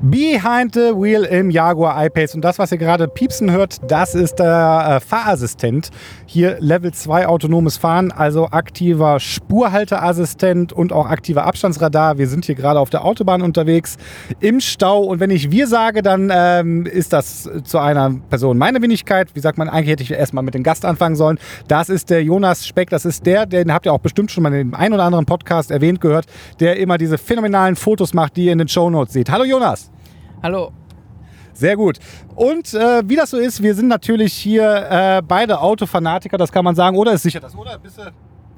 Behind the Wheel im Jaguar I-Pace. Und das, was ihr gerade piepsen hört, das ist der äh, Fahrassistent. Hier Level 2 autonomes Fahren, also aktiver Spurhalteassistent und auch aktiver Abstandsradar. Wir sind hier gerade auf der Autobahn unterwegs im Stau. Und wenn ich wir sage, dann ähm, ist das zu einer Person meine Wenigkeit. Wie sagt man, eigentlich hätte ich erstmal mit dem Gast anfangen sollen. Das ist der Jonas Speck. Das ist der, den habt ihr auch bestimmt schon mal in dem einen oder anderen Podcast erwähnt gehört, der immer diese phänomenalen Fotos macht, die ihr in den Shownotes seht. Hallo Jonas. Hallo. Sehr gut. Und äh, wie das so ist, wir sind natürlich hier äh, beide Autofanatiker, das kann man sagen. Oder ist sicher das, oder? Bist du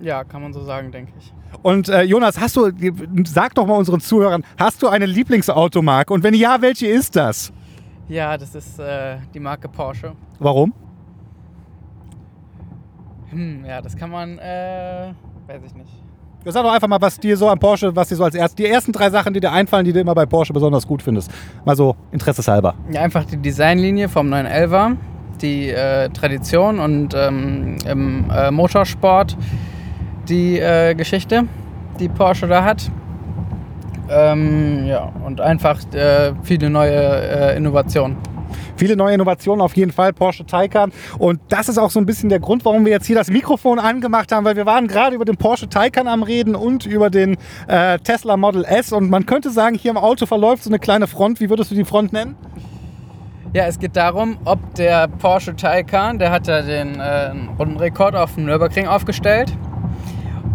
ja, kann man so sagen, denke ich. und äh, Jonas, hast du, sag doch mal unseren Zuhörern, hast du eine Lieblingsautomarke? Und wenn ja, welche ist das? Ja, das ist äh, die Marke Porsche. Warum? Hm, ja, das kann man, äh, weiß ich nicht. Sag doch einfach mal, was dir so am Porsche, was dir so als erst, die ersten drei Sachen, die dir einfallen, die du immer bei Porsche besonders gut findest. Mal so interesseshalber. Ja, einfach die Designlinie vom 911er, die äh, Tradition und ähm, im äh, Motorsport die äh, Geschichte, die Porsche da hat. Ähm, ja, und einfach äh, viele neue äh, Innovationen. Viele neue Innovationen auf jeden Fall, Porsche Taycan. Und das ist auch so ein bisschen der Grund, warum wir jetzt hier das Mikrofon angemacht haben, weil wir waren gerade über den Porsche Taycan am Reden und über den äh, Tesla Model S. Und man könnte sagen, hier im Auto verläuft so eine kleine Front. Wie würdest du die Front nennen? Ja, es geht darum, ob der Porsche Taycan, der hat ja den äh, Rundenrekord auf dem Nürburgring aufgestellt,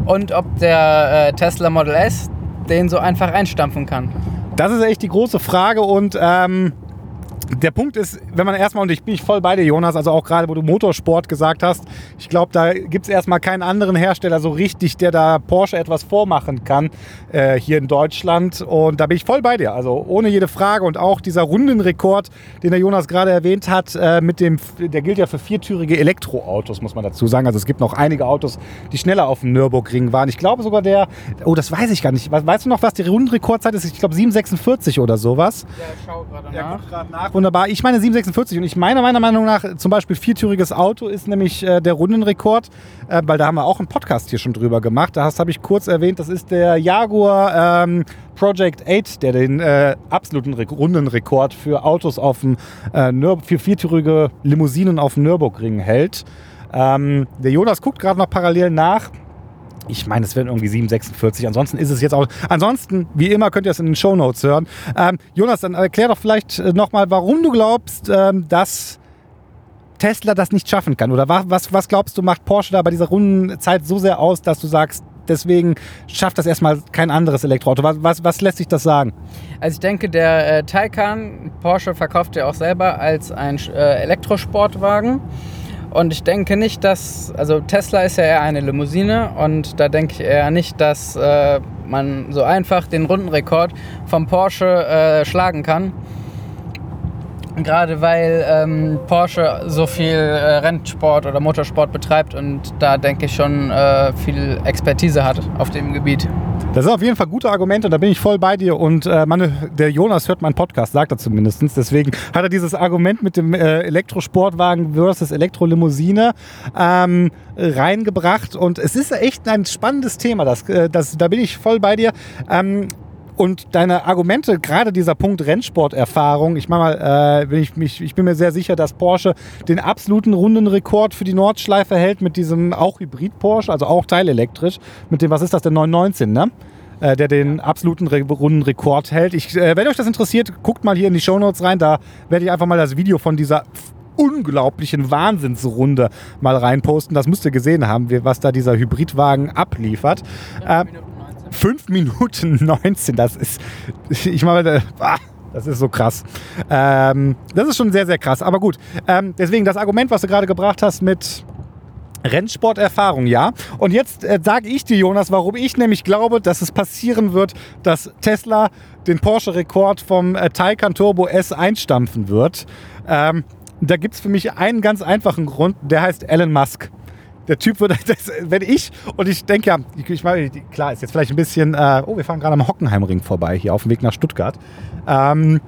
und ob der äh, Tesla Model S den so einfach einstampfen kann. Das ist echt die große Frage und ähm, der Punkt ist, wenn man erstmal, und ich bin ich voll bei dir, Jonas, also auch gerade, wo du Motorsport gesagt hast, ich glaube, da gibt es erstmal keinen anderen Hersteller so richtig, der da Porsche etwas vormachen kann äh, hier in Deutschland. Und da bin ich voll bei dir, also ohne jede Frage. Und auch dieser Rundenrekord, den der Jonas gerade erwähnt hat, äh, mit dem, der gilt ja für viertürige Elektroautos, muss man dazu sagen. Also es gibt noch einige Autos, die schneller auf dem Nürburgring waren. Ich glaube sogar der, oh, das weiß ich gar nicht. Weißt du noch, was die Rundenrekordzeit ist? Ich glaube 746 oder sowas. Ja, ich schau gerade Ja, guck gerade nach. Wunderbar. Ich meine 746 und ich meine meiner Meinung nach zum Beispiel viertüriges Auto ist nämlich äh, der Rundenrekord, äh, weil da haben wir auch einen Podcast hier schon drüber gemacht. Da habe ich kurz erwähnt, das ist der Jaguar ähm, Project 8, der den äh, absoluten Re Rundenrekord für Autos auf dem äh, für viertürige Limousinen auf dem Nürburgring hält. Ähm, der Jonas guckt gerade noch parallel nach. Ich meine, es werden irgendwie 7,46. Ansonsten ist es jetzt auch. Ansonsten, wie immer, könnt ihr es in den Shownotes hören. Ähm, Jonas, dann erklär doch vielleicht nochmal, warum du glaubst, ähm, dass Tesla das nicht schaffen kann. Oder wa- was, was glaubst du, macht Porsche da bei dieser Rundenzeit so sehr aus, dass du sagst, deswegen schafft das erstmal kein anderes Elektroauto? Was, was, was lässt sich das sagen? Also ich denke, der äh, Taycan, Porsche verkauft ja auch selber als ein äh, Elektrosportwagen. Und ich denke nicht, dass, also Tesla ist ja eher eine Limousine und da denke ich eher nicht, dass äh, man so einfach den Rundenrekord vom Porsche äh, schlagen kann. Gerade weil ähm, Porsche so viel äh, Rennsport oder Motorsport betreibt und da denke ich schon äh, viel Expertise hat auf dem Gebiet. Das sind auf jeden Fall gute Argumente und da bin ich voll bei dir. Und äh, meine, der Jonas hört meinen Podcast, sagt er zumindest. Deswegen hat er dieses Argument mit dem äh, Elektrosportwagen versus Elektrolimousine ähm, reingebracht. Und es ist echt ein spannendes Thema. Das, äh, das, da bin ich voll bei dir. Ähm, und deine Argumente, gerade dieser Punkt Rennsporterfahrung, ich mach mal, äh, bin ich, mich, ich bin mir sehr sicher, dass Porsche den absoluten Rundenrekord für die Nordschleife hält mit diesem auch Hybrid-Porsche, also auch teilelektrisch, mit dem, was ist das, der 919, ne? Äh, der den absoluten Re Rundenrekord hält. Ich, äh, wenn euch das interessiert, guckt mal hier in die Shownotes rein, da werde ich einfach mal das Video von dieser unglaublichen Wahnsinnsrunde mal reinposten. Das müsst ihr gesehen haben, wie- was da dieser Hybridwagen abliefert. Äh, 5 Minuten 19, das ist, ich meine, ah, das ist so krass. Ähm, das ist schon sehr, sehr krass. Aber gut, ähm, deswegen das Argument, was du gerade gebracht hast mit Rennsporterfahrung, ja. Und jetzt äh, sage ich dir, Jonas, warum ich nämlich glaube, dass es passieren wird, dass Tesla den Porsche-Rekord vom äh, Taycan Turbo S einstampfen wird. Ähm, da gibt es für mich einen ganz einfachen Grund, der heißt Elon Musk. Der Typ wird, das, wenn ich, und ich denke ja, ich, ich meine, klar, ist jetzt vielleicht ein bisschen, äh, oh, wir fahren gerade am Hockenheimring vorbei, hier auf dem Weg nach Stuttgart. Ähm,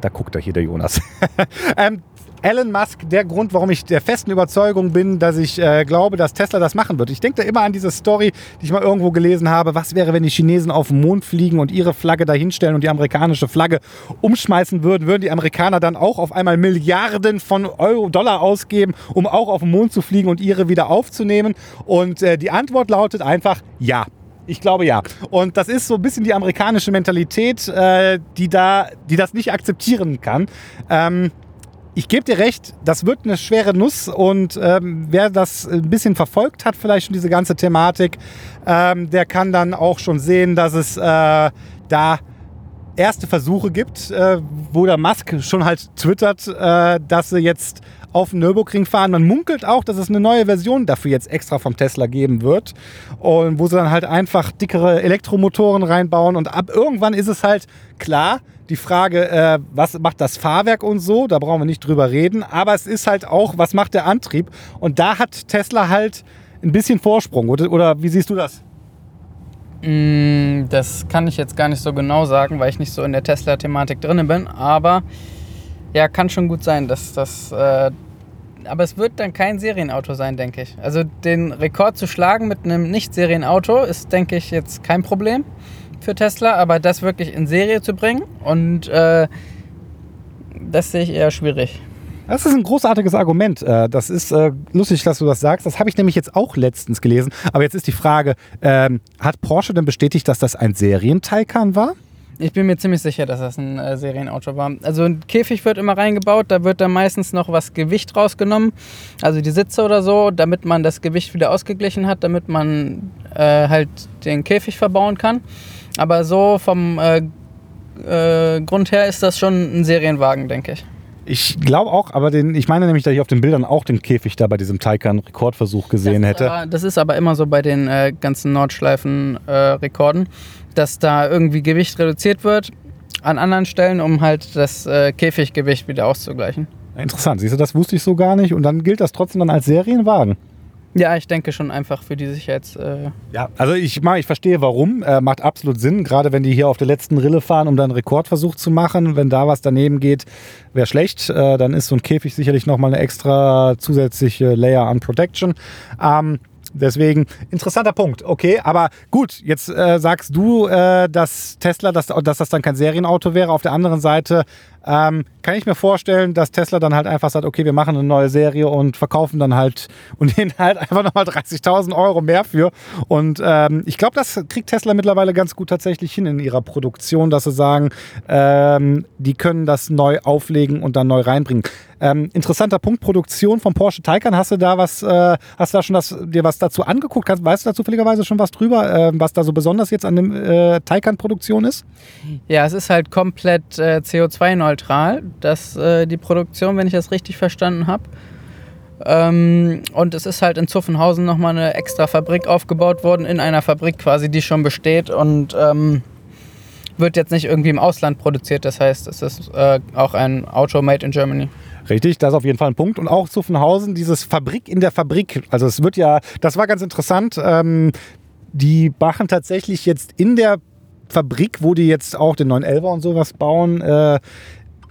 da guckt er hier, der Jonas. ähm, Elon Musk der Grund, warum ich der festen Überzeugung bin, dass ich äh, glaube, dass Tesla das machen wird. Ich denke da immer an diese Story, die ich mal irgendwo gelesen habe. Was wäre, wenn die Chinesen auf den Mond fliegen und ihre Flagge dahinstellen und die amerikanische Flagge umschmeißen würden? Würden die Amerikaner dann auch auf einmal Milliarden von Euro, Dollar ausgeben, um auch auf den Mond zu fliegen und ihre wieder aufzunehmen? Und äh, die Antwort lautet einfach ja. Ich glaube ja. Und das ist so ein bisschen die amerikanische Mentalität, äh, die, da, die das nicht akzeptieren kann. Ähm, ich gebe dir recht, das wird eine schwere Nuss und ähm, wer das ein bisschen verfolgt hat, vielleicht schon diese ganze Thematik, ähm, der kann dann auch schon sehen, dass es äh, da erste Versuche gibt, äh, wo der Musk schon halt twittert, äh, dass sie jetzt auf den Nürburgring fahren. Man munkelt auch, dass es eine neue Version dafür jetzt extra vom Tesla geben wird. Und wo sie dann halt einfach dickere Elektromotoren reinbauen. Und ab irgendwann ist es halt klar, die Frage, äh, was macht das Fahrwerk und so, da brauchen wir nicht drüber reden. Aber es ist halt auch, was macht der Antrieb? Und da hat Tesla halt ein bisschen Vorsprung. Oder, oder wie siehst du das? Mm, das kann ich jetzt gar nicht so genau sagen, weil ich nicht so in der Tesla-Thematik drin bin. Aber ja, kann schon gut sein, dass das. Äh, aber es wird dann kein Serienauto sein, denke ich. Also den Rekord zu schlagen mit einem Nicht-Serienauto ist, denke ich, jetzt kein Problem für Tesla. Aber das wirklich in Serie zu bringen und äh, das sehe ich eher schwierig. Das ist ein großartiges Argument. Äh, das ist äh, lustig, dass du das sagst. Das habe ich nämlich jetzt auch letztens gelesen. Aber jetzt ist die Frage, ähm, hat Porsche denn bestätigt, dass das ein Serien-Taycan war? Ich bin mir ziemlich sicher, dass das ein äh, Serienauto war. Also ein Käfig wird immer reingebaut, da wird dann meistens noch was Gewicht rausgenommen, also die Sitze oder so, damit man das Gewicht wieder ausgeglichen hat, damit man äh, halt den Käfig verbauen kann. Aber so vom äh, äh Grund her ist das schon ein Serienwagen, denke ich. Ich glaube auch, aber den, ich meine nämlich, dass ich auf den Bildern auch den Käfig da bei diesem Taycan-Rekordversuch gesehen das hätte. Aber, das ist aber immer so bei den äh, ganzen Nordschleifen-Rekorden. Äh, dass da irgendwie Gewicht reduziert wird an anderen Stellen, um halt das äh, Käfiggewicht wieder auszugleichen. Interessant, siehst du, das wusste ich so gar nicht und dann gilt das trotzdem dann als Serienwagen. Ja, ich denke schon einfach für die Sicherheits. Äh ja, also ich, ich verstehe warum. Äh, macht absolut Sinn, gerade wenn die hier auf der letzten Rille fahren, um dann einen Rekordversuch zu machen. Wenn da was daneben geht, wäre schlecht. Äh, dann ist so ein Käfig sicherlich nochmal eine extra zusätzliche Layer an Protection. Ähm, Deswegen, interessanter Punkt. Okay, aber gut, jetzt äh, sagst du, äh, dass Tesla, dass, dass das dann kein Serienauto wäre. Auf der anderen Seite ähm, kann ich mir vorstellen, dass Tesla dann halt einfach sagt, okay, wir machen eine neue Serie und verkaufen dann halt und nehmen halt einfach nochmal 30.000 Euro mehr für. Und ähm, ich glaube, das kriegt Tesla mittlerweile ganz gut tatsächlich hin in ihrer Produktion, dass sie sagen, ähm, die können das neu auflegen und dann neu reinbringen. Ähm, interessanter Punkt, Produktion von Porsche Taycan. Hast du da was, äh, hast du da schon das, dir was dazu angeguckt? Hast, weißt du da zufälligerweise schon was drüber, äh, was da so besonders jetzt an dem äh, Taycan-Produktion ist? Ja, es ist halt komplett äh, CO2-neutral klimaneutral, dass äh, die Produktion, wenn ich das richtig verstanden habe. Ähm, und es ist halt in Zuffenhausen nochmal eine extra Fabrik aufgebaut worden, in einer Fabrik quasi, die schon besteht und ähm, wird jetzt nicht irgendwie im Ausland produziert. Das heißt, es ist äh, auch ein Auto made in Germany. Richtig, das ist auf jeden Fall ein Punkt. Und auch Zuffenhausen, dieses Fabrik in der Fabrik. Also es wird ja, das war ganz interessant. Ähm, die machen tatsächlich jetzt in der Fabrik, wo die jetzt auch den 911er und sowas bauen, äh,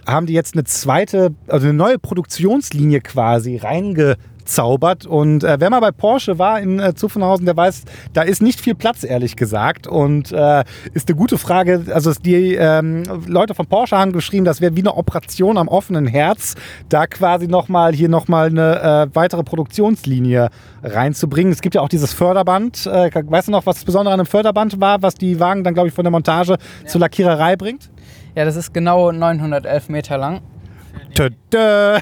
haben die jetzt eine zweite, also eine neue Produktionslinie quasi reinge zaubert. Und äh, wer mal bei Porsche war in äh, Zuffenhausen, der weiß, da ist nicht viel Platz, ehrlich gesagt. Und äh, ist eine gute Frage. Also die ähm, Leute von Porsche haben geschrieben, das wäre wie eine Operation am offenen Herz, da quasi nochmal hier nochmal eine äh, weitere Produktionslinie reinzubringen. Es gibt ja auch dieses Förderband. Äh, weißt du noch, was das Besondere an einem Förderband war, was die Wagen dann, glaube ich, von der Montage ja. zur Lackiererei bringt? Ja, das ist genau 911 Meter lang. ja.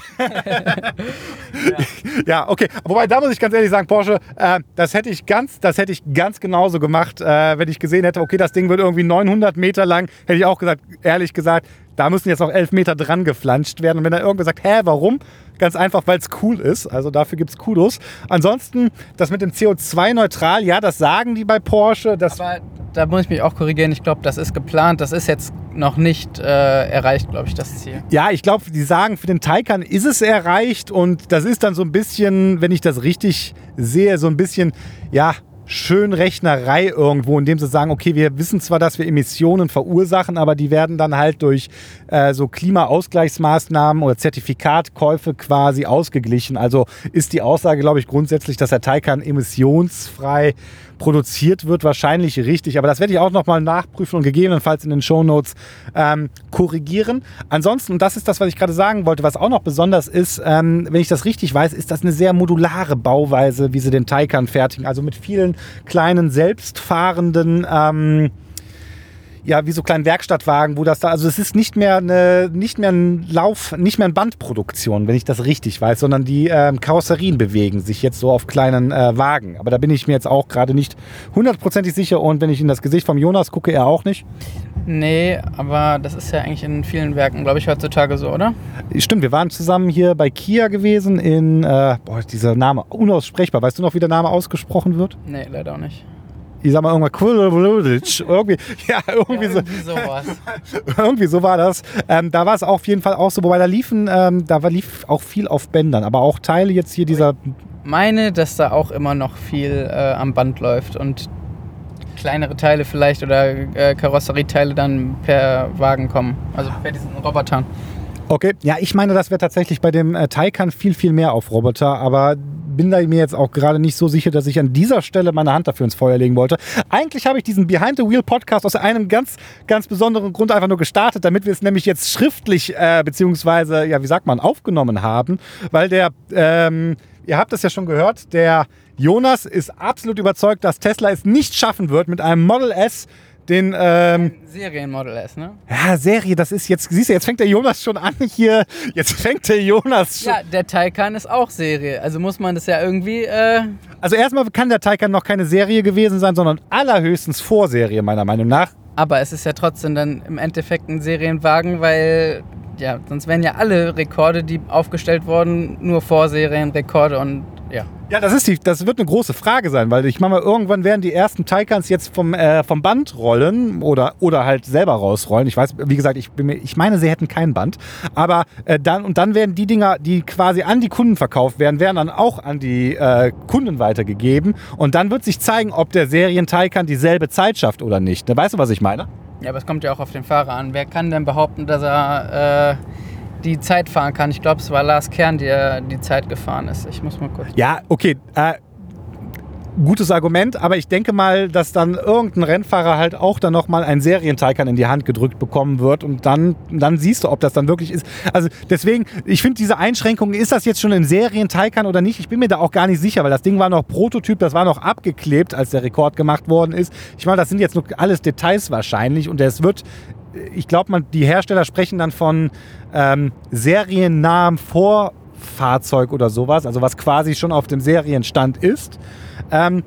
ja. okay. Wobei, da muss ich ganz ehrlich sagen, Porsche, äh, das hätte ich ganz, das hätte ich ganz genauso gemacht, äh, wenn ich gesehen hätte, okay, das Ding wird irgendwie 900 Meter lang, hätte ich auch gesagt, ehrlich gesagt, da müssen jetzt noch 11 Meter dran geflanscht werden. Und wenn er irgendwer sagt, hä, warum? Ganz einfach, weil es cool ist. Also dafür gibt es Kudos. Ansonsten, das mit dem CO2-neutral, ja, das sagen die bei Porsche. Das Aber da muss ich mich auch korrigieren. Ich glaube, das ist geplant. Das ist jetzt noch nicht äh, erreicht, glaube ich, das Ziel. Ja, ich glaube, die sagen, für den Taycan ist es erreicht. Und das ist dann so ein bisschen, wenn ich das richtig sehe, so ein bisschen, ja, Schönrechnerei irgendwo, indem sie sagen, okay, wir wissen zwar, dass wir Emissionen verursachen, aber die werden dann halt durch äh, so Klimaausgleichsmaßnahmen oder Zertifikatkäufe quasi ausgeglichen. Also ist die Aussage, glaube ich, grundsätzlich, dass der Taycan emissionsfrei produziert wird, wahrscheinlich richtig. Aber das werde ich auch nochmal nachprüfen und gegebenenfalls in den Shownotes ähm, korrigieren. Ansonsten, und das ist das, was ich gerade sagen wollte, was auch noch besonders ist, ähm, wenn ich das richtig weiß, ist das eine sehr modulare Bauweise, wie sie den Taycan fertigen. Also mit vielen kleinen selbstfahrenden ähm, ja, wie so kleinen Werkstattwagen, wo das da, also es ist nicht mehr eine, nicht mehr ein Lauf, nicht mehr eine Bandproduktion, wenn ich das richtig weiß, sondern die ähm, Karosserien bewegen sich jetzt so auf kleinen äh, Wagen. Aber da bin ich mir jetzt auch gerade nicht hundertprozentig sicher und wenn ich in das Gesicht vom Jonas gucke, er auch nicht. Nee, aber das ist ja eigentlich in vielen Werken, glaube ich, heutzutage so, oder? Stimmt, wir waren zusammen hier bei Kia gewesen in, äh, boah, dieser Name unaussprechbar. Weißt du noch, wie der Name ausgesprochen wird? Nee, leider auch nicht ich sag mal irgendwann irgendwie, ja, irgendwie, ja, irgendwie so, sowas. irgendwie so war das. Ähm, da war es auf jeden Fall auch so, wobei da liefen, ähm, da war, lief auch viel auf Bändern, aber auch Teile jetzt hier dieser. Ich meine, dass da auch immer noch viel äh, am Band läuft und kleinere Teile vielleicht oder äh, Karosserieteile dann per Wagen kommen, also per diesen Robotern. Okay, ja, ich meine, das wäre tatsächlich bei dem äh, Taycan viel, viel mehr auf Roboter, aber bin da mir jetzt auch gerade nicht so sicher, dass ich an dieser Stelle meine Hand dafür ins Feuer legen wollte. Eigentlich habe ich diesen Behind the Wheel Podcast aus einem ganz, ganz besonderen Grund einfach nur gestartet, damit wir es nämlich jetzt schriftlich, äh, beziehungsweise, ja, wie sagt man, aufgenommen haben, weil der, ähm, ihr habt es ja schon gehört, der Jonas ist absolut überzeugt, dass Tesla es nicht schaffen wird, mit einem Model S den ähm, Serienmodel S, ne? Ja, Serie, das ist jetzt, siehst du, jetzt fängt der Jonas schon an hier. Jetzt fängt der Jonas schon. Ja, der Taycan ist auch Serie. Also muss man das ja irgendwie. Äh also erstmal kann der Taycan noch keine Serie gewesen sein, sondern allerhöchstens Vorserie, meiner Meinung nach. Aber es ist ja trotzdem dann im Endeffekt ein Serienwagen, weil ja, sonst wären ja alle Rekorde, die aufgestellt wurden, nur Vorserienrekorde und ja. Ja, das, ist die, das wird eine große Frage sein, weil ich meine mal, irgendwann werden die ersten Taycans jetzt vom, äh, vom Band rollen oder, oder halt selber rausrollen. Ich weiß, wie gesagt, ich, bin mir, ich meine, sie hätten kein Band. Aber äh, dann, und dann werden die Dinger, die quasi an die Kunden verkauft werden, werden dann auch an die äh, Kunden weitergegeben. Und dann wird sich zeigen, ob der Serien-Taycan dieselbe Zeit schafft oder nicht. Weißt du, was ich meine? Ja, aber es kommt ja auch auf den Fahrer an. Wer kann denn behaupten, dass er äh, die Zeit fahren kann. Ich glaube, es war Lars Kern, der die Zeit gefahren ist. Ich muss mal kurz. Ja, okay. Äh, gutes Argument, aber ich denke mal, dass dann irgendein Rennfahrer halt auch dann nochmal einen Serienteikern in die Hand gedrückt bekommen wird und dann, dann siehst du, ob das dann wirklich ist. Also deswegen, ich finde diese Einschränkung, ist das jetzt schon ein Serienteikern oder nicht? Ich bin mir da auch gar nicht sicher, weil das Ding war noch Prototyp, das war noch abgeklebt, als der Rekord gemacht worden ist. Ich meine, das sind jetzt nur alles Details wahrscheinlich und es wird ich glaube, die Hersteller sprechen dann von ähm, seriennahem Vorfahrzeug oder sowas, also was quasi schon auf dem Serienstand ist. Ähm,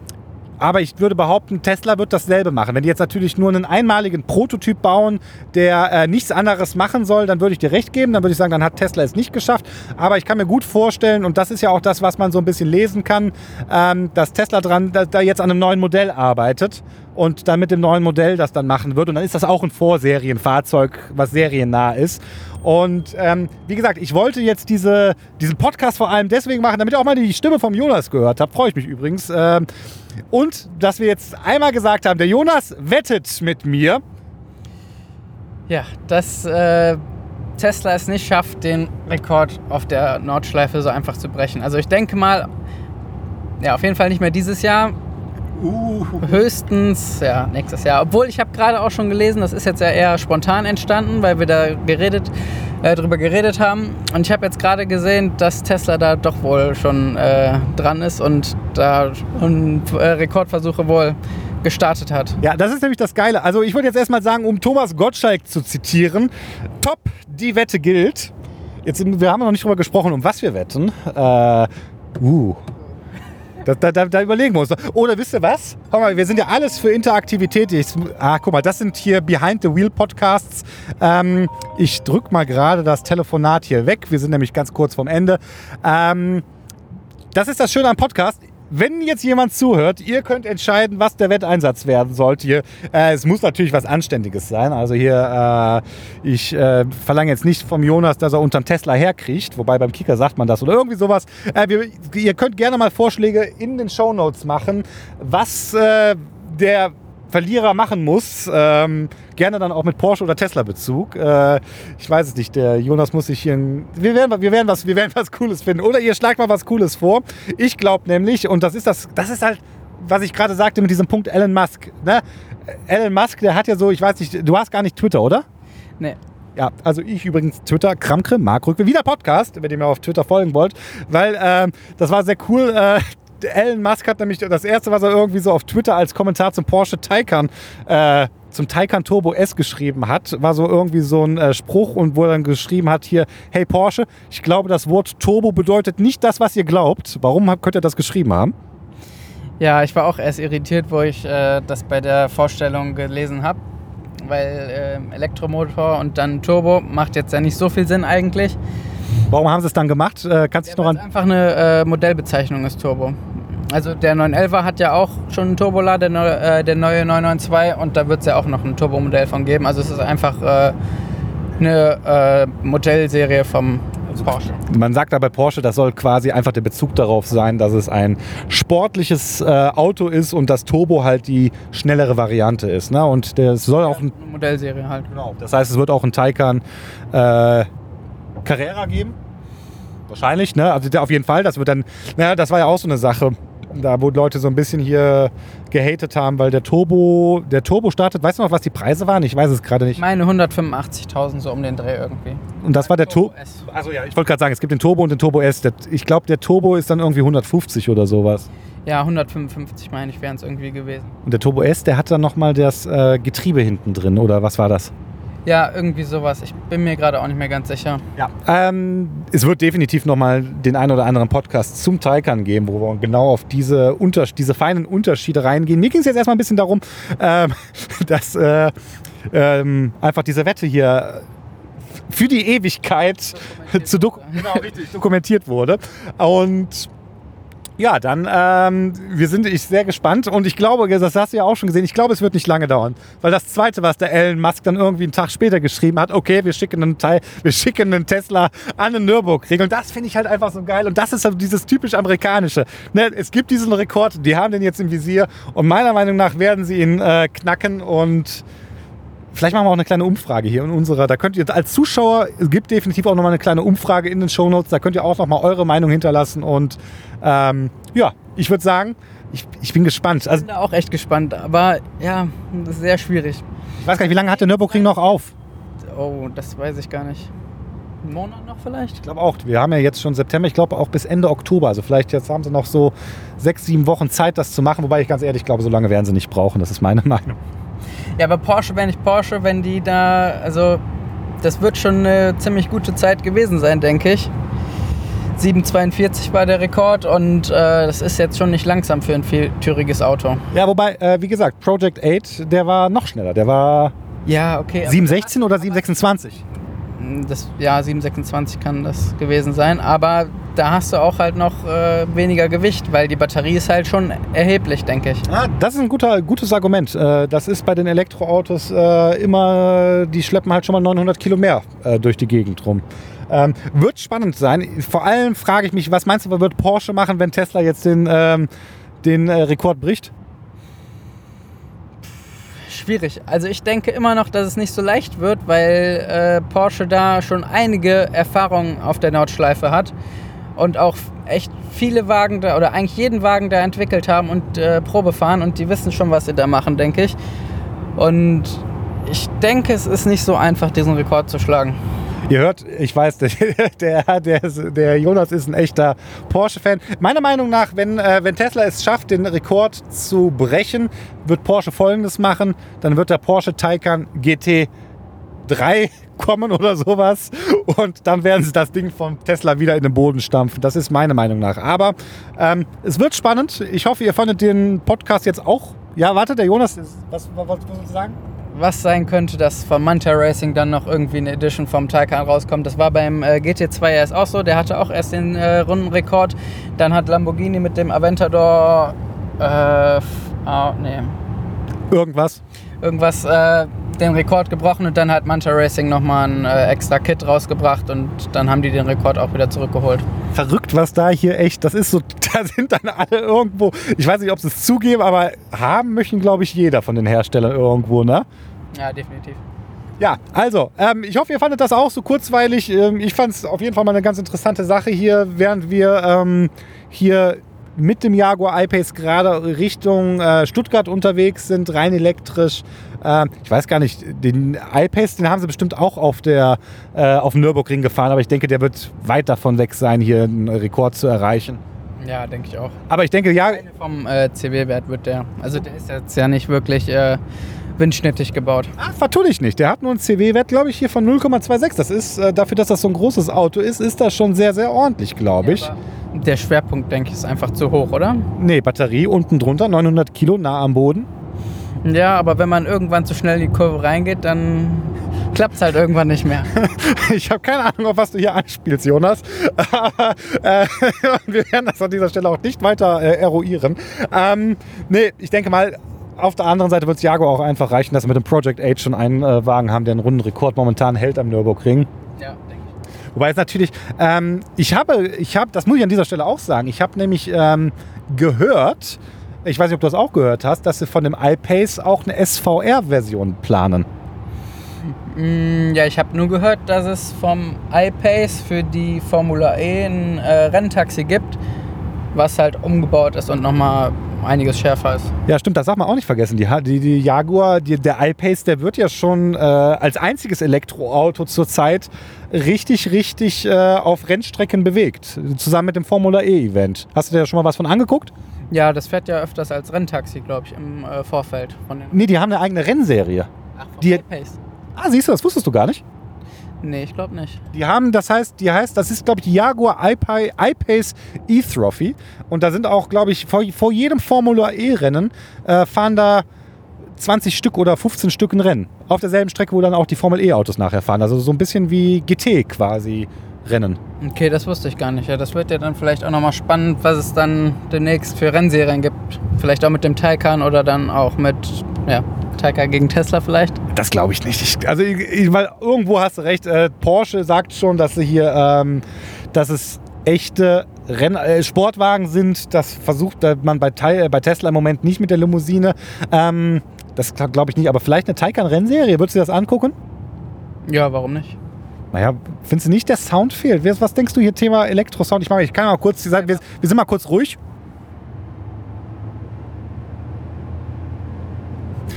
aber ich würde behaupten, Tesla wird dasselbe machen. Wenn die jetzt natürlich nur einen einmaligen Prototyp bauen, der äh, nichts anderes machen soll, dann würde ich dir recht geben. Dann würde ich sagen, dann hat Tesla es nicht geschafft. Aber ich kann mir gut vorstellen, und das ist ja auch das, was man so ein bisschen lesen kann, ähm, dass Tesla dran, da, da jetzt an einem neuen Modell arbeitet und dann mit dem neuen Modell das dann machen wird. Und dann ist das auch ein Vorserienfahrzeug, was seriennah ist. Und ähm, wie gesagt, ich wollte jetzt diese, diesen Podcast vor allem deswegen machen, damit ihr auch mal die Stimme vom Jonas gehört habt. Freue ich mich übrigens. Ähm, und dass wir jetzt einmal gesagt haben, der Jonas wettet mit mir. Ja, dass äh, Tesla es nicht schafft, den Rekord auf der Nordschleife so einfach zu brechen. Also ich denke mal, ja, auf jeden Fall nicht mehr dieses Jahr. Uh. Höchstens, ja, nächstes Jahr. Obwohl ich habe gerade auch schon gelesen, das ist jetzt ja eher spontan entstanden, weil wir da geredet, äh, drüber geredet haben. Und ich habe jetzt gerade gesehen, dass Tesla da doch wohl schon äh, dran ist und da und, äh, Rekordversuche wohl gestartet hat. Ja, das ist nämlich das Geile. Also ich würde jetzt erstmal sagen, um Thomas Gottschalk zu zitieren, top, die Wette gilt. Jetzt, wir haben noch nicht drüber gesprochen, um was wir wetten. Äh, uh, da, da, da, da, überlegen wir uns. Oder wisst ihr was? Guck mal, wir sind ja alles für Interaktivität. Ich, ah, guck mal, das sind hier Behind the Wheel Podcasts. Ähm, ich drücke mal gerade das Telefonat hier weg. Wir sind nämlich ganz kurz vorm Ende. Ähm, das ist das Schöne am Podcast wenn jetzt jemand zuhört, ihr könnt entscheiden, was der Wetteinsatz werden sollte. Hier, äh, es muss natürlich was Anständiges sein. Also hier, äh, ich äh, verlange jetzt nicht vom Jonas, dass er unterm Tesla herkriecht, wobei beim Kicker sagt man das oder irgendwie sowas. Äh, wir, ihr könnt gerne mal Vorschläge in den Shownotes machen, was äh, der Verlierer machen muss. Ähm, gerne dann auch mit Porsche oder Tesla Bezug. Äh, ich weiß es nicht, der Jonas muss sich hier. Ein, wir, werden, wir, werden was, wir werden was Cooles finden. Oder ihr schlagt mal was Cooles vor. Ich glaube nämlich, und das ist das, das ist halt, was ich gerade sagte mit diesem Punkt Elon Musk. Ne? Elon Musk, der hat ja so, ich weiß nicht, du hast gar nicht Twitter, oder? Nee. Ja, also ich übrigens Twitter, Kramkre, Mark Rückwe, wieder Podcast, wenn ihr mir auf Twitter folgen wollt, weil ähm, das war sehr cool. Äh, Elon Musk hat nämlich das erste, was er irgendwie so auf Twitter als Kommentar zum Porsche Taycan, äh, zum Taycan Turbo S geschrieben hat, war so irgendwie so ein äh, Spruch und wo er dann geschrieben hat hier, hey Porsche, ich glaube, das Wort Turbo bedeutet nicht das, was ihr glaubt. Warum könnt ihr das geschrieben haben? Ja, ich war auch erst irritiert, wo ich äh, das bei der Vorstellung gelesen habe, weil äh, Elektromotor und dann Turbo macht jetzt ja nicht so viel Sinn eigentlich. Warum haben sie es dann gemacht? Äh, kannst du ja, dich noch an. einfach eine äh, Modellbezeichnung ist Turbo. Also der 911er hat ja auch schon einen Turbola, der, äh, der neue 992 und da wird es ja auch noch ein Turbomodell von geben. Also es ist einfach äh, eine äh, Modellserie vom Porsche. Man sagt aber bei Porsche, das soll quasi einfach der Bezug darauf sein, dass es ein sportliches äh, Auto ist und das Turbo halt die schnellere Variante ist. Ne? Und das soll auch ein. Eine Modellserie halt. Genau. Das heißt, es wird auch ein Taycan äh, Carrera geben. Wahrscheinlich, ne? Also auf jeden Fall. Das wird dann, naja, das war ja auch so eine Sache. Da, wo Leute so ein bisschen hier gehatet haben, weil der Turbo, der Turbo startet, weißt du noch, was die Preise waren? Ich weiß es gerade nicht. Ich meine 185.000 so um den Dreh irgendwie. Und das war der Turbo. S. Also ja, ich wollte gerade sagen, es gibt den Turbo und den Turbo S. Ich glaube, der Turbo ist dann irgendwie 150 oder sowas. Ja, 155 meine ich wären es irgendwie gewesen. Und der Turbo S, der hat dann nochmal das äh, Getriebe hinten drin, oder was war das? Ja, irgendwie sowas. Ich bin mir gerade auch nicht mehr ganz sicher. Ja. Ähm, es wird definitiv nochmal den einen oder anderen Podcast zum Taycan geben, wo wir genau auf diese, Unter diese feinen Unterschiede reingehen. Mir ging es jetzt erstmal ein bisschen darum, ähm, dass äh, ähm, einfach diese Wette hier für die Ewigkeit zu dok genau, dokumentiert wurde. Und ja, dann, ähm, wir sind ich sehr gespannt und ich glaube, das hast du ja auch schon gesehen, ich glaube, es wird nicht lange dauern. Weil das Zweite, was der Elon Musk dann irgendwie einen Tag später geschrieben hat, okay, wir schicken einen, Teil, wir schicken einen Tesla an den Nürburgring und das finde ich halt einfach so geil und das ist halt dieses typisch amerikanische. Ne, es gibt diesen Rekord, die haben den jetzt im Visier und meiner Meinung nach werden sie ihn äh, knacken und Vielleicht machen wir auch eine kleine Umfrage hier in unserer. Da könnt ihr als Zuschauer, es gibt definitiv auch nochmal eine kleine Umfrage in den Shownotes. Da könnt ihr auch nochmal eure Meinung hinterlassen. Und ähm, ja, ich würde sagen, ich, ich bin gespannt. Ich Also, bin da auch echt gespannt, aber ja, das ist sehr schwierig. ich weiß gar nicht, wie lange hat der Nürburgring noch auf? Oh, das weiß ich gar nicht. Einen Monat noch vielleicht? Ich glaube auch. Wir haben ja jetzt schon September. Ich glaube auch bis Ende Oktober. Also vielleicht jetzt haben sie noch so sechs, sieben Wochen Zeit, das zu machen. Wobei ich ganz ehrlich glaube, so lange werden sie nicht brauchen. Das ist meine Meinung. Ja, aber Porsche wäre nicht Porsche, wenn die da, also das wird schon eine ziemlich gute Zeit gewesen sein, denke ich. 7,42 war der Rekord und äh, das ist jetzt schon nicht langsam für ein viertüriges Auto. Ja, wobei, äh, wie gesagt, Project 8, der war noch schneller. Der war Ja, okay. aber- 716 oder 726? Das, ja, 726 kann das gewesen sein, aber da hast du auch halt noch äh, weniger Gewicht, weil die Batterie ist halt schon erheblich, denke ich. Ah, das ist ein guter, gutes Argument. Äh, Das ist bei den Elektroautos äh, immer, die schleppen halt schon mal 900 Kilo mehr äh, durch die Gegend rum. Ähm, wird spannend sein. Vor allem frage ich mich, was meinst du, wird Porsche machen, wenn Tesla jetzt den, ähm, den äh, Rekord bricht? Schwierig. Also ich denke immer noch, dass es nicht so leicht wird, weil äh, Porsche da schon einige Erfahrungen auf der Nordschleife hat und auch echt viele Wagen da oder eigentlich jeden Wagen da entwickelt haben und äh, Probe fahren und die wissen schon, was sie da machen, denke ich. Und ich denke, es ist nicht so einfach, diesen Rekord zu schlagen. Ihr hört, ich weiß, der, der, der, Jonas ist ein echter Porsche-Fan. Meiner Meinung nach, wenn, äh, wenn Tesla es schafft, den Rekord zu brechen, wird Porsche folgendes machen. Dann wird der Porsche Taycan GT 3 kommen oder sowas. Und dann werden sie das Ding von Tesla wieder in den Boden stampfen. Das ist meine Meinung nach. Aber ähm, es wird spannend. Ich hoffe, ihr fandet den Podcast jetzt auch. Ja, warte, der Jonas, was, wolltest du sagen? was sein könnte, dass von Manta Racing dann noch irgendwie eine Edition vom Taycan rauskommt. Das war beim äh, GT2 erst auch so. Der hatte auch erst den äh, Rundenrekord. Dann hat Lamborghini mit dem Aventador. Äh, oh, nee. Irgendwas. Irgendwas. Äh, den Rekord gebrochen und dann hat Manta Racing nochmal ein äh, extra Kit rausgebracht und dann haben die den Rekord auch wieder zurückgeholt. Verrückt, was da hier echt, das ist so, da sind dann alle irgendwo, ich weiß nicht, ob sie es zugeben, aber haben möchten, glaube ich, jeder von den Herstellern irgendwo, ne? Ja, definitiv. Ja, also, ähm, ich hoffe, ihr fandet das auch so kurzweilig. Ähm, ich fand es auf jeden Fall mal eine ganz interessante Sache hier, während wir ähm, hier mit dem Jaguar I-Pace gerade Richtung äh, Stuttgart unterwegs sind, rein elektrisch. Äh, ich weiß gar nicht, den I-Pace, den haben sie bestimmt auch auf, der, äh, auf dem Nürburgring gefahren, aber ich denke, der wird weit davon weg sein, hier einen Rekord zu erreichen. Ja, denke ich auch. Aber ich denke, ja. Vom äh, CW-Wert wird der. Also der ist jetzt ja nicht wirklich äh, windschnittig gebaut. Ah, vertue ich nicht. Der hat nur einen CW-Wert, glaube ich, hier von 0,26. Das ist, äh, dafür, dass das so ein großes Auto ist, ist das schon sehr, sehr ordentlich, glaube ich. Ja, der Schwerpunkt, denke ich, ist einfach zu hoch, oder? Nee, Batterie unten drunter, 900 Kilo nah am Boden. Ja, aber wenn man irgendwann zu schnell in die Kurve reingeht, dann klappt es halt irgendwann nicht mehr. ich habe keine Ahnung, auf was du hier anspielst, Jonas. äh, wir werden das an dieser Stelle auch nicht weiter äh, eruieren. Ähm, nee, ich denke mal, auf der anderen Seite wird es Jago auch einfach reichen, dass wir mit dem Project Age schon einen äh, Wagen haben, der einen Rundenrekord momentan hält am Nürburgring. Ja, denke ich. Wobei es natürlich, ähm, ich habe, ich habe, das muss ich an dieser Stelle auch sagen, ich habe nämlich ähm, gehört, ich weiß nicht, ob du das auch gehört hast, dass sie von dem iPace auch eine SVR-Version planen. Mm, ja, ich habe nur gehört, dass es vom iPace für die Formula E ein äh, Renntaxi gibt, was halt umgebaut ist und nochmal einiges schärfer ist. Ja, stimmt, das darf man auch nicht vergessen. Die, die, die Jaguar, die, der iPace, der wird ja schon äh, als einziges Elektroauto zurzeit richtig, richtig äh, auf Rennstrecken bewegt. Zusammen mit dem Formula E-Event. Hast du dir da schon mal was von angeguckt? Ja, das fährt ja öfters als Renntaxi, glaube ich, im äh, Vorfeld. Von nee, die haben eine eigene Rennserie. Ach, vom die, iPace. Ah, siehst du, das wusstest du gar nicht? Nee, ich glaube nicht. Die haben, das heißt, die heißt, das ist, glaube ich, die Jaguar I-Pace E-Trophy. Und da sind auch, glaube ich, vor, vor jedem Formula E-Rennen äh, fahren da 20 Stück oder 15 Stück ein Rennen. Auf derselben Strecke, wo dann auch die Formel E-Autos nachher fahren. Also so ein bisschen wie GT quasi. Rennen. Okay, das wusste ich gar nicht. Ja, das wird ja dann vielleicht auch nochmal spannend, was es dann demnächst für Rennserien gibt. Vielleicht auch mit dem Taycan oder dann auch mit ja, Taycan gegen Tesla vielleicht. Das glaube ich nicht. Ich, also, ich, weil irgendwo hast du recht. Äh, Porsche sagt schon, dass sie hier, ähm, dass es echte Renn äh, Sportwagen sind. Das versucht man bei, äh, bei, Tesla im Moment nicht mit der Limousine. Ähm, das glaube ich nicht. Aber vielleicht eine Taycan-Rennserie. Würdest du dir das angucken? Ja, warum nicht? Naja, findest du nicht, der Sound fehlt? Was denkst du hier Thema Elektrosound? Ich mache, ich kann mal kurz, wir, wir sind mal kurz ruhig.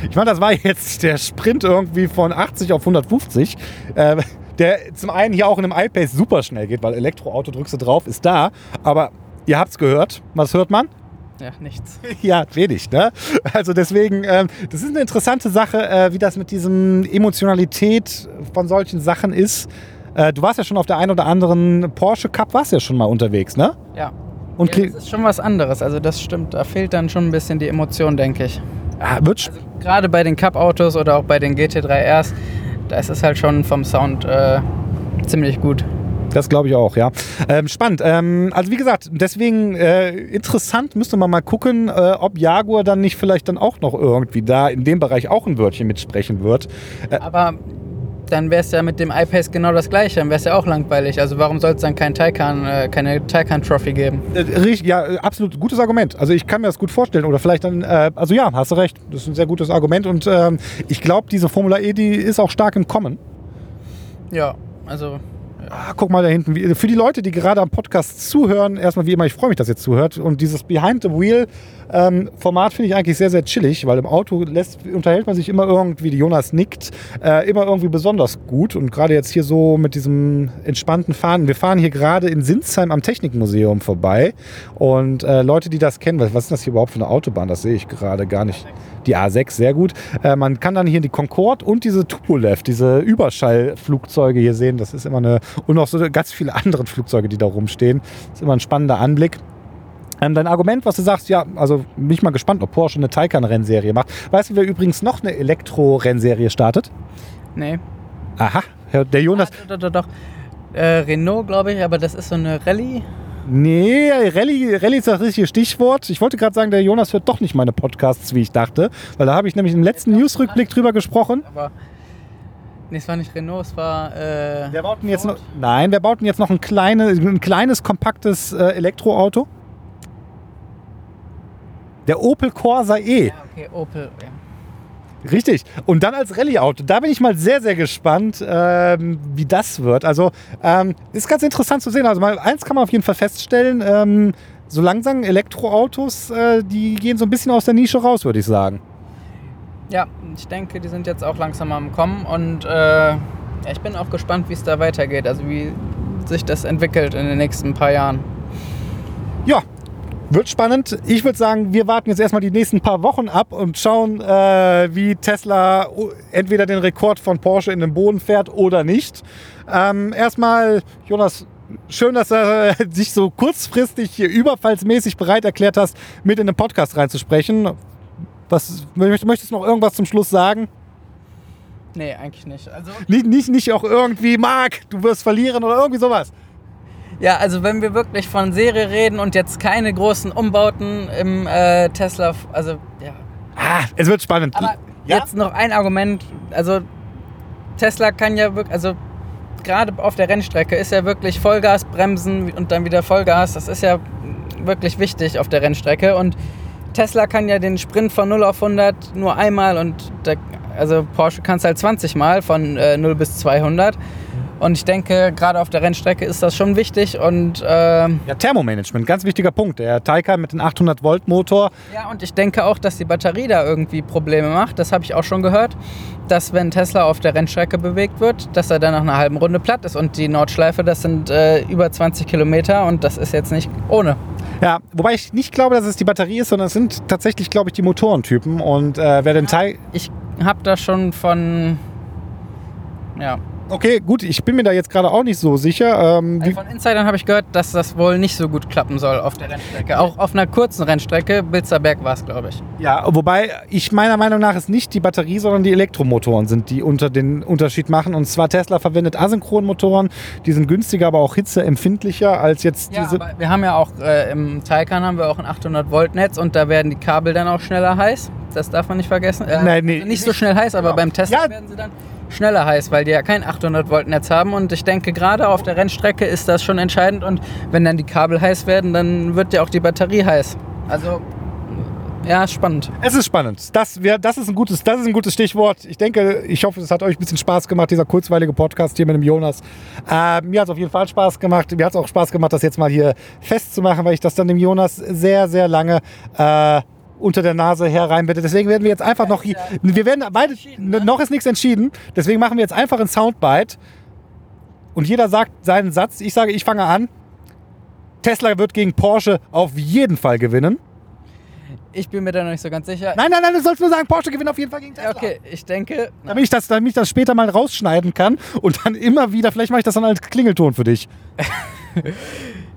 Ich meine, das war jetzt der Sprint irgendwie von 80 auf 150. Äh, der zum einen hier auch in einem iPace super schnell geht, weil Elektroauto drückst du drauf, ist da. Aber ihr habt es gehört. Was hört man? Ja, nichts. ja, wenig, ne? Also deswegen, ähm, das ist eine interessante Sache, äh, wie das mit diesem Emotionalität von solchen Sachen ist. Äh, du warst ja schon auf der einen oder anderen Porsche Cup, warst ja schon mal unterwegs, ne? Ja. Und ja, das ist schon was anderes, also das stimmt. Da fehlt dann schon ein bisschen die Emotion, denke ich. Ah, wird also, Gerade bei den Cup-Autos oder auch bei den GT3Rs, da ist es halt schon vom Sound äh, ziemlich gut. Das glaube ich auch, ja. Ähm, spannend. Ähm, also wie gesagt, deswegen äh, interessant, müsste man mal gucken, äh, ob Jaguar dann nicht vielleicht dann auch noch irgendwie da in dem Bereich auch ein Wörtchen mitsprechen wird. Äh, Aber dann wäre es ja mit dem iPace genau das gleiche, dann wäre es ja auch langweilig. Also warum soll es dann kein Taycan, äh, keine Taycan Trophy geben? Äh, ja, äh, absolut gutes Argument. Also ich kann mir das gut vorstellen. Oder vielleicht dann, äh, also ja, hast du recht. Das ist ein sehr gutes Argument. Und ähm, ich glaube, diese Formula E, die ist auch stark im Kommen. Ja, also Ah, guck mal da hinten. Für die Leute, die gerade am Podcast zuhören, erstmal wie immer, ich freue mich, dass ihr zuhört. Und dieses Behind the Wheel ähm, Format finde ich eigentlich sehr, sehr chillig, weil im Auto lässt, unterhält man sich immer irgendwie, die Jonas nickt, äh, immer irgendwie besonders gut. Und gerade jetzt hier so mit diesem entspannten Fahren. Wir fahren hier gerade in Sinsheim am Technikmuseum vorbei. Und äh, Leute, die das kennen, was, was ist das hier überhaupt für eine Autobahn? Das sehe ich gerade gar nicht die A6, sehr gut. Äh, man kann dann hier die Concorde und diese Tupolev, diese Überschallflugzeuge hier sehen. Das ist immer eine, und noch so ganz viele andere Flugzeuge, die da rumstehen. Das ist immer ein spannender Anblick. Ähm, dein Argument, was du sagst, ja, also bin ich mal gespannt, ob Porsche eine Taycan-Rennserie macht. Weißt du, wer übrigens noch eine Elektro-Rennserie startet? Nee. Aha, der Jonas. Ah, doch, doch, doch. Äh, Renault, glaube ich, aber das ist so eine Rallye. Nee, Rallye, Rallye ist das richtige Stichwort. Ich wollte gerade sagen, der Jonas hört doch nicht meine Podcasts, wie ich dachte. Weil da habe ich nämlich im letzten Newsrückblick drüber gesprochen. Aber. Nee, es war nicht Renault, es war. Äh, Wer baut denn jetzt noch, nein, wer baut denn jetzt noch ein, kleine, ein kleines, kompaktes äh, Elektroauto? Der Opel Corsa E. Ja, okay, Opel. Ja. Richtig. Und dann als Rallye-Auto. Da bin ich mal sehr, sehr gespannt, ähm, wie das wird. Also ähm, ist ganz interessant zu sehen. Also mal eins kann man auf jeden Fall feststellen. Ähm, so langsam Elektroautos, äh, die gehen so ein bisschen aus der Nische raus, würde ich sagen. Ja, ich denke, die sind jetzt auch langsam am Kommen und äh, ja, ich bin auch gespannt, wie es da weitergeht. Also wie sich das entwickelt in den nächsten paar Jahren. Ja, wird spannend. Ich würde sagen, wir warten jetzt erstmal die nächsten paar Wochen ab und schauen, äh, wie Tesla entweder den Rekord von Porsche in den Boden fährt oder nicht. Ähm, erstmal, Jonas, schön, dass du äh, dich so kurzfristig hier überfallsmäßig bereit erklärt hast, mit in den Podcast reinzusprechen. Was, möchtest du noch irgendwas zum Schluss sagen? Nee, eigentlich nicht. Also, Nicht, nicht, nicht auch irgendwie, Marc, du wirst verlieren oder irgendwie sowas. Ja, also wenn wir wirklich von Serie reden und jetzt keine großen Umbauten im äh, Tesla, also ja. Ah, es wird spannend. Aber Ja? jetzt noch ein Argument. Also Tesla kann ja wirklich, also gerade auf der Rennstrecke ist ja wirklich Vollgas bremsen und dann wieder Vollgas. Das ist ja wirklich wichtig auf der Rennstrecke und Tesla kann ja den Sprint von 0 auf 100 nur einmal und der, also Porsche kann es halt 20 Mal von äh, 0 bis 200. Und ich denke, gerade auf der Rennstrecke ist das schon wichtig und ähm, Ja, Thermomanagement, ganz wichtiger Punkt. Der Taycan mit dem 800 Volt Motor. Ja, und ich denke auch, dass die Batterie da irgendwie Probleme macht. Das habe ich auch schon gehört, dass wenn Tesla auf der Rennstrecke bewegt wird, dass er dann nach einer halben Runde platt ist. Und die Nordschleife, das sind äh, über 20 Kilometer und das ist jetzt nicht ohne. Ja, wobei ich nicht glaube, dass es die Batterie ist, sondern es sind tatsächlich, glaube ich, die Motorentypen. Und äh, wer den Teil. Ich habe da schon von... Ja, Okay, gut, ich bin mir da jetzt gerade auch nicht so sicher. Ähm, also von Insidern habe ich gehört, dass das wohl nicht so gut klappen soll auf der Rennstrecke. Auch auf einer kurzen Rennstrecke, Bilzerberg war es, glaube ich. ja, wobei ich meiner Meinung nach es nicht die Batterie, sondern die Elektromotoren sind, die unter den Unterschied machen. Und zwar Tesla verwendet Asynchronmotoren, die sind günstiger, aber auch hitzeempfindlicher als jetzt Ja, diese. wir haben ja auch äh, im Taycan haben wir auch ein 800 Volt Netz und da werden die Kabel dann auch schneller heiß. Das darf man nicht vergessen. Äh, Nein, nee, also nicht so schnell heiß, aber genau. beim Tesla Ja. werden sie dann schneller heiß, weil die ja kein 800 Volt Netz haben und ich denke gerade auf der Rennstrecke ist das schon entscheidend und wenn dann die Kabel heiß werden, dann wird ja auch die Batterie heiß. Also ja, spannend. Es ist spannend. Das, wär, das, ist ein gutes, das ist ein gutes Stichwort. Ich denke, ich hoffe, es hat euch ein bisschen Spaß gemacht, dieser kurzweilige Podcast hier mit dem Jonas. Äh, mir hat es auf jeden Fall Spaß gemacht. Mir hat es auch Spaß gemacht, das jetzt mal hier festzumachen, weil ich das dann dem Jonas sehr, sehr lange äh, unter der Nase herreinbette. Deswegen werden wir jetzt einfach noch hier. Wir werden beide. ne? Noch ist nichts entschieden. Deswegen machen wir jetzt einfach ein Soundbite. Und jeder sagt seinen Satz. Ich sage, ich fange an. Tesla wird gegen Porsche auf jeden Fall gewinnen. Ich bin mir da noch nicht so ganz sicher. Nein, nein, nein, du sollst nur sagen, Porsche gewinnt auf jeden Fall gegen Tesla. Okay, ich denke, Damit ich, das, damit ich das später mal rausschneiden kann und dann immer wieder, vielleicht mache ich das dann als Klingelton für dich.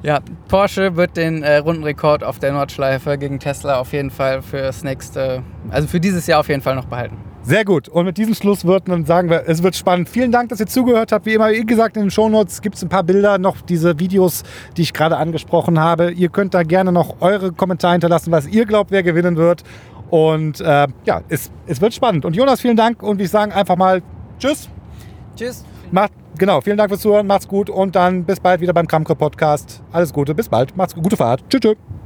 ja, Porsche wird den äh, Rundenrekord auf der Nordschleife gegen Tesla auf jeden Fall fürs nächste, also für dieses Jahr auf jeden Fall noch behalten. Sehr gut. Und mit diesem Schlussworten sagen wir, es wird spannend. Vielen Dank, dass ihr zugehört habt. Wie immer, wie gesagt, in den Shownotes gibt es ein paar Bilder, noch diese Videos, die ich gerade angesprochen habe. Ihr könnt da gerne noch eure Kommentare hinterlassen, was ihr glaubt, wer gewinnen wird. Und äh, ja, es, es wird spannend. Und Jonas, vielen Dank. Und ich sage einfach mal Tschüss. Tschüss. Macht, genau, vielen Dank fürs Zuhören. Macht's gut. Und dann bis bald wieder beim Kramke Podcast. Alles Gute. Bis bald. Macht's gut. Gute Fahrt. Tschüss. tschüss.